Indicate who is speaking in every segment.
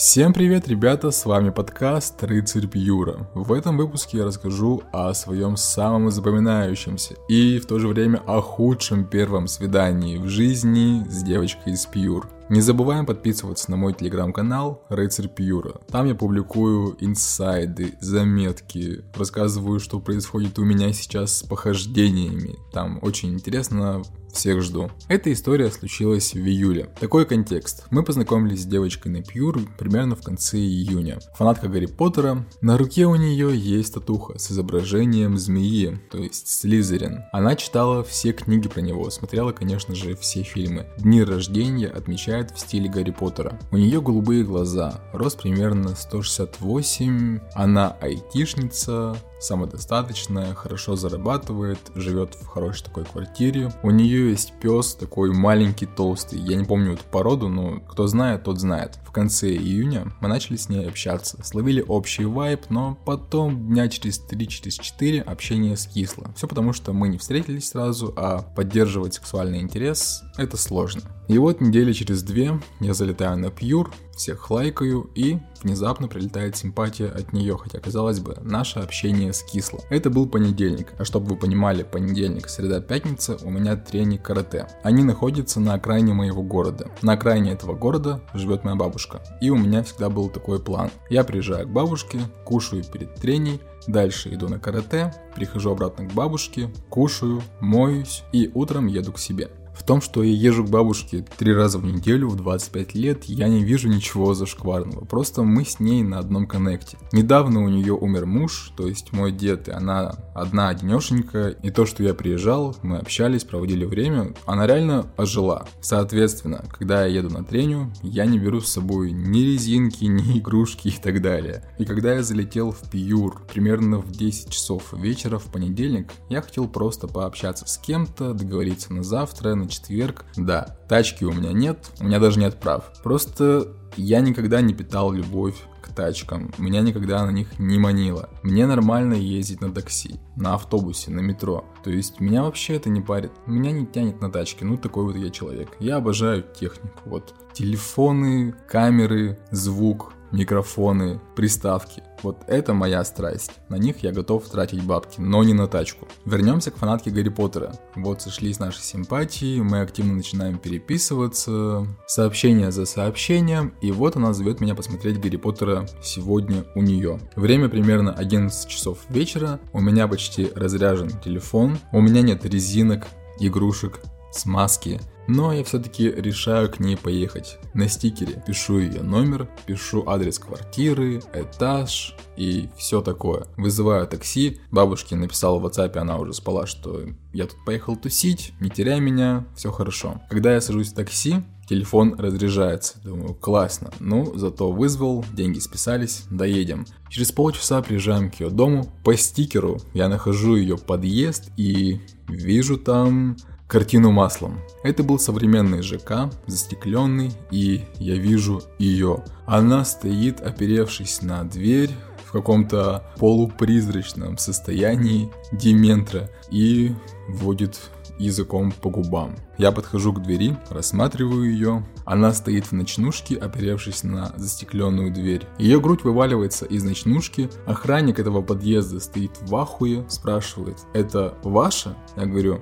Speaker 1: Всем привет, ребята, с вами подкаст «Рыцарь Пьюра». В этом выпуске я расскажу о своем самом запоминающемся и в то же время о худшем первом свидании в жизни с девочкой из Пьюр. Не забываем подписываться на мой телеграм-канал Рыцарь Пьюра. Там я публикую инсайды, заметки, рассказываю, что происходит у меня сейчас с похождениями. Там очень интересно, всех жду. Эта история случилась в июле. Такой контекст. Мы познакомились с девочкой на Пьюр примерно в конце июня. Фанатка Гарри Поттера. На руке у нее есть татуха с изображением змеи, то есть Слизерин. Она читала все книги про него, смотрела, конечно же, все фильмы. Дни рождения отмечает в стиле Гарри Поттера. У нее голубые глаза, рост примерно 168, она айтишница, самодостаточная, хорошо зарабатывает, живет в хорошей такой квартире. У нее есть пес такой маленький, толстый. Я не помню эту породу, но кто знает, тот знает. В конце июня мы начали с ней общаться. Словили общий вайб, но потом дня через 3-4 общение скисло. Все потому, что мы не встретились сразу, а поддерживать сексуальный интерес это сложно. И вот недели через две я залетаю на Пьюр, всех лайкаю и внезапно прилетает симпатия от нее, хотя казалось бы, наше общение скисло. Это был понедельник, а чтобы вы понимали, понедельник, среда, пятница у меня тренинг карате. Они находятся на окраине моего города. На окраине этого города живет моя бабушка. И у меня всегда был такой план. Я приезжаю к бабушке, кушаю перед треней, Дальше иду на карате, прихожу обратно к бабушке, кушаю, моюсь и утром еду к себе. В том, что я езжу к бабушке три раза в неделю в 25 лет, я не вижу ничего зашкварного. Просто мы с ней на одном коннекте. Недавно у нее умер муж, то есть мой дед, и она одна одинешенька. И то, что я приезжал, мы общались, проводили время, она реально ожила. Соответственно, когда я еду на треню, я не беру с собой ни резинки, ни игрушки и так далее. И когда я залетел в Пьюр примерно в 10 часов вечера в понедельник, я хотел просто пообщаться с кем-то, договориться на завтра, на четверг. Да, тачки у меня нет, у меня даже нет прав. Просто я никогда не питал любовь к тачкам, меня никогда на них не манило. Мне нормально ездить на такси, на автобусе, на метро. То есть меня вообще это не парит. Меня не тянет на тачки, ну такой вот я человек. Я обожаю технику, вот телефоны, камеры, звук, микрофоны, приставки. Вот это моя страсть. На них я готов тратить бабки, но не на тачку. Вернемся к фанатке Гарри Поттера. Вот сошлись наши симпатии, мы активно начинаем переписываться, сообщение за сообщением, и вот она зовет меня посмотреть Гарри Поттера сегодня у нее. Время примерно 11 часов вечера, у меня почти разряжен телефон, у меня нет резинок, игрушек, смазки, но я все-таки решаю к ней поехать. На стикере пишу ее номер, пишу адрес квартиры, этаж и все такое. Вызываю такси, бабушке написал в WhatsApp, она уже спала, что я тут поехал тусить, не теряй меня, все хорошо. Когда я сажусь в такси, телефон разряжается. Думаю, классно. Ну, зато вызвал, деньги списались, доедем. Через полчаса приезжаем к ее дому. По стикеру я нахожу ее подъезд и вижу там картину маслом. Это был современный ЖК, застекленный, и я вижу ее. Она стоит, оперевшись на дверь, в каком-то полупризрачном состоянии дементра и водит языком по губам. Я подхожу к двери, рассматриваю ее. Она стоит в ночнушке, оперевшись на застекленную дверь. Ее грудь вываливается из ночнушки. Охранник этого подъезда стоит в ахуе, спрашивает, это ваша? Я говорю,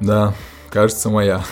Speaker 1: да, кажется моя.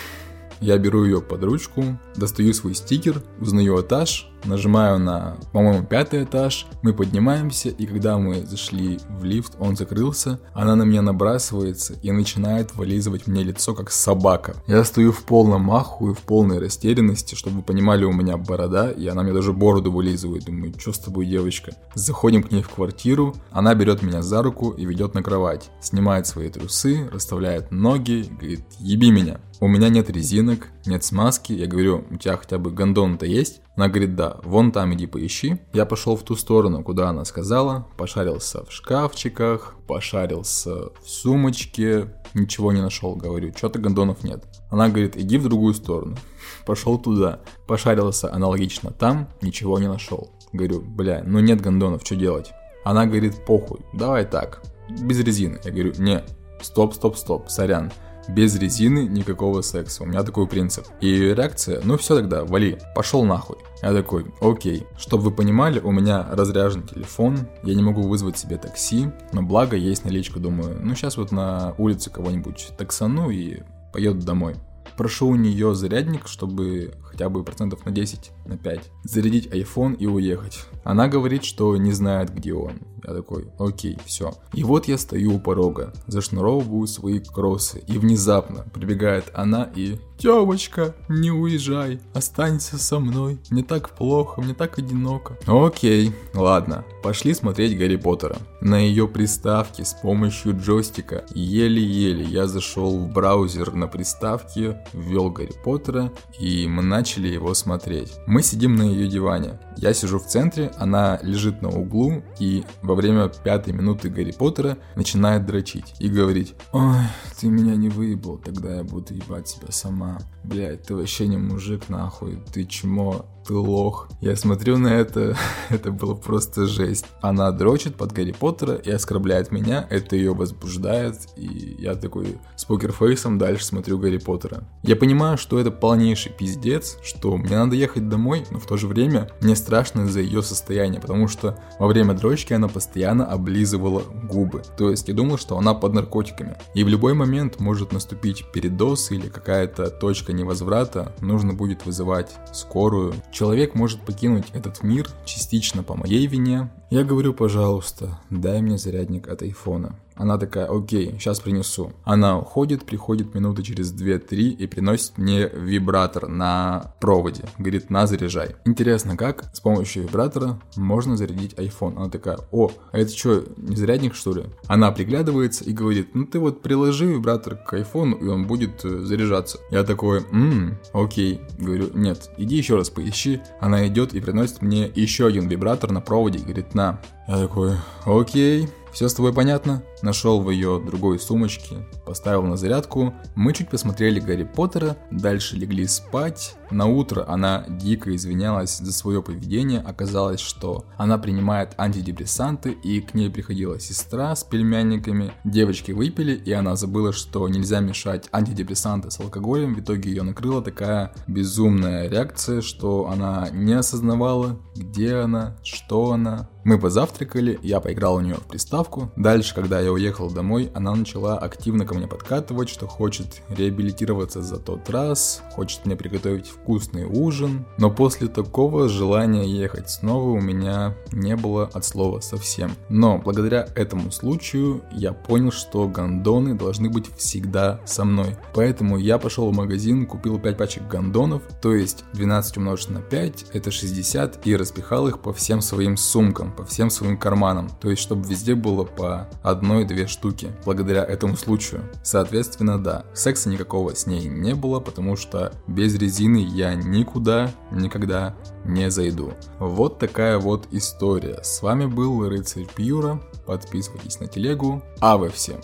Speaker 1: Я беру ее под ручку, достаю свой стикер, узнаю этаж, нажимаю на, по-моему, пятый этаж, мы поднимаемся, и когда мы зашли в лифт, он закрылся, она на меня набрасывается и начинает вылизывать мне лицо, как собака. Я стою в полном маху и в полной растерянности, чтобы вы понимали, у меня борода, и она мне даже бороду вылизывает. Думаю, что с тобой, девочка? Заходим к ней в квартиру, она берет меня за руку и ведет на кровать, снимает свои трусы, расставляет ноги, говорит, еби меня. У меня нет резинок, нет смазки. Я говорю, у тебя хотя бы гондон-то есть? Она говорит, да, вон там иди поищи. Я пошел в ту сторону, куда она сказала, пошарился в шкафчиках, пошарился в сумочке, ничего не нашел, говорю, что-то гондонов нет. Она говорит, иди в другую сторону. Пошел туда, пошарился аналогично там, ничего не нашел. Говорю, бля, ну нет гондонов, что делать? Она говорит, похуй, давай так, без резины. Я говорю, не, стоп, стоп, стоп, сорян. Без резины никакого секса. У меня такой принцип. И реакция, ну все тогда, вали, пошел нахуй. Я такой, окей. Чтобы вы понимали, у меня разряжен телефон, я не могу вызвать себе такси, но благо есть наличка, думаю, ну сейчас вот на улице кого-нибудь таксану и поеду домой. Прошу у нее зарядник, чтобы хотя бы процентов на 10, на 5. Зарядить iPhone и уехать. Она говорит, что не знает, где он. Я такой, окей, все. И вот я стою у порога, зашнуровываю свои кроссы, и внезапно прибегает она и «Девочка, не уезжай, останься со мной, мне так плохо, мне так одиноко». Окей, ладно, пошли смотреть Гарри Поттера. На ее приставке с помощью джойстика еле-еле я зашел в браузер на приставке, ввел Гарри Поттера, и мы начали его смотреть. Мы сидим на ее диване. Я сижу в центре, она лежит на углу, и во время пятой минуты Гарри Поттера начинает дрочить и говорить «Ой, ты меня не выебал, тогда я буду ебать себя сама. Блядь, ты вообще не мужик, нахуй, ты чмо, ты лох. Я смотрю на это, это было просто жесть. Она дрочит под Гарри Поттера и оскорбляет меня, это ее возбуждает, и я такой с покерфейсом дальше смотрю Гарри Поттера. Я понимаю, что это полнейший пиздец, что мне надо ехать домой, но в то же время мне страшно за ее состояние, потому что во время дрочки она постоянно облизывала губы. То есть я думал, что она под наркотиками. И в любой момент может наступить передоз или какая-то точка невозврата, нужно будет вызывать скорую, Человек может покинуть этот мир частично по моей вине. Я говорю, пожалуйста, дай мне зарядник от айфона. Она такая, окей, сейчас принесу. Она уходит, приходит минуты через 2-3 и приносит мне вибратор на проводе. Говорит, на, заряжай. Интересно, как с помощью вибратора можно зарядить iPhone? Она такая, о, а это что, не зарядник что ли? Она приглядывается и говорит, ну ты вот приложи вибратор к iPhone, и он будет э, заряжаться. Я такой, ммм, окей. Говорю, нет, иди еще раз поищи. Она идет и приносит мне еще один вибратор на проводе говорит, на. Я такой, окей. Все с тобой понятно? Нашел в ее другой сумочке, поставил на зарядку. Мы чуть посмотрели Гарри Поттера, дальше легли спать. На утро она дико извинялась за свое поведение. Оказалось, что она принимает антидепрессанты и к ней приходила сестра с пельменниками. Девочки выпили и она забыла, что нельзя мешать антидепрессанты с алкоголем. В итоге ее накрыла такая безумная реакция, что она не осознавала, где она, что она. Мы позавтракали, я поиграл у нее в приставку. Дальше, когда я уехал домой, она начала активно мне подкатывать, что хочет реабилитироваться за тот раз, хочет мне приготовить вкусный ужин. Но после такого желания ехать снова у меня не было от слова совсем. Но благодаря этому случаю я понял, что гондоны должны быть всегда со мной. Поэтому я пошел в магазин, купил 5 пачек гондонов, то есть 12 умножить на 5 это 60 и распихал их по всем своим сумкам по всем своим карманам, то есть чтобы везде было по одной-две штуки, благодаря этому случаю. Соответственно, да, секса никакого с ней не было, потому что без резины я никуда, никогда не зайду. Вот такая вот история. С вами был Рыцарь Пьюра, подписывайтесь на телегу, а вы всем